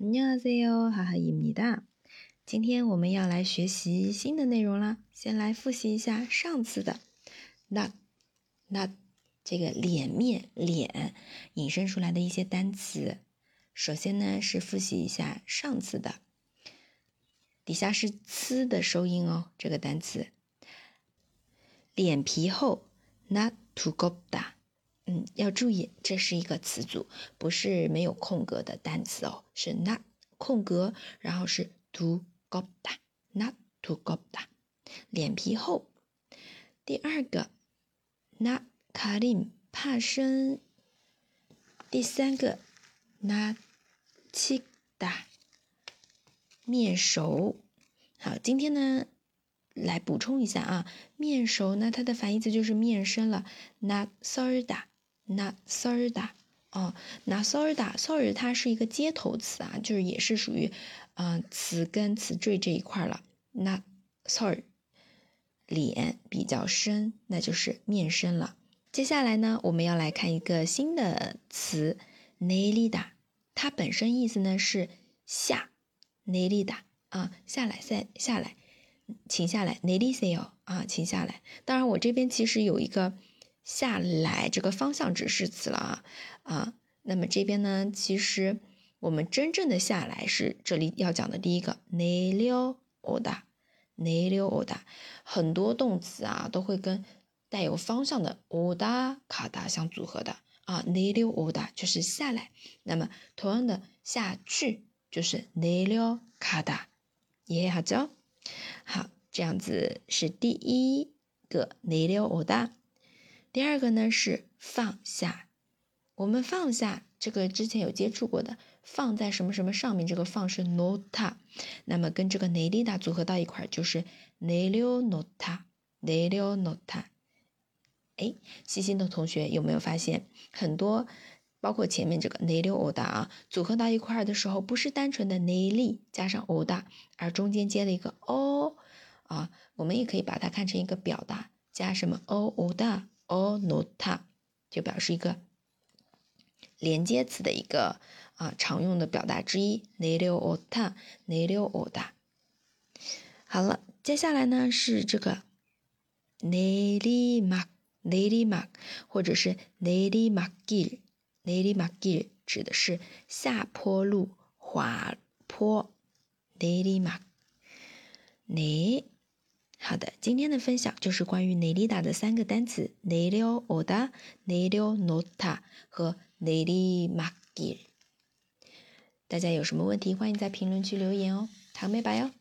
안녕하세요，哈哈입니다。今天我们要来学习新的内容啦。先来复习一下上次的，那那这个脸面脸引申出来的一些单词。首先呢是复习一下上次的，底下是“呲”的收音哦，这个单词。脸皮厚，那두껍 다。 嗯，要注意，这是一个词组，不是没有空格的单词哦，是那空格，然后是 to go da，那 to go da，脸皮厚。第二个，那卡林怕生。第三个，那七哒面熟。好，今天呢。来补充一下啊，面熟呢，它的反义词就是面生了，那 sorry 哒。那 sorda 哦，那 sorda sorry 它是一个接头词啊，就是也是属于嗯词根词缀这一块了。那 sorry 脸比较深，那就是面深了。接下来呢，我们要来看一个新的词 nelida，它本身意思呢是下 nelida 啊，下来下下来，请下来 nelicio 啊，请下来。当然我这边其实有一个。下来这个方向指示词了啊啊，那么这边呢，其实我们真正的下来是这里要讲的第一个内溜欧达，内溜欧达，很多动词啊都会跟带有方向的欧达卡达相组合的。啊，内溜欧达就是下来，那么同样的下去就是内溜卡达，也好教，好，这样子是第一个内溜欧达。第二个呢是放下，我们放下这个之前有接触过的，放在什么什么上面，这个放是 nota，那么跟这个 nelida 组合到一块儿就是 nelio nota，nelio nota。哎，细心的同学有没有发现，很多包括前面这个 n e l i o d a 啊，组合到一块儿的时候，不是单纯的 neli 加上 oda，而中间接了一个 o 啊，我们也可以把它看成一个表达，加什么 o oda。O nota 就表示一个连接词的一个啊常用的表达之一。ne leo ota ne leo oda。好了，接下来呢是这个 ne li mak ne li mak，或者是 ne li makil ne li makil，指的是下坡路、滑坡。ne li mak ne。好的，今天的分享就是关于内里达的三个单词：内溜欧达、内溜诺塔和内里马吉。大家有什么问题，欢迎在评论区留言哦。糖美白哟。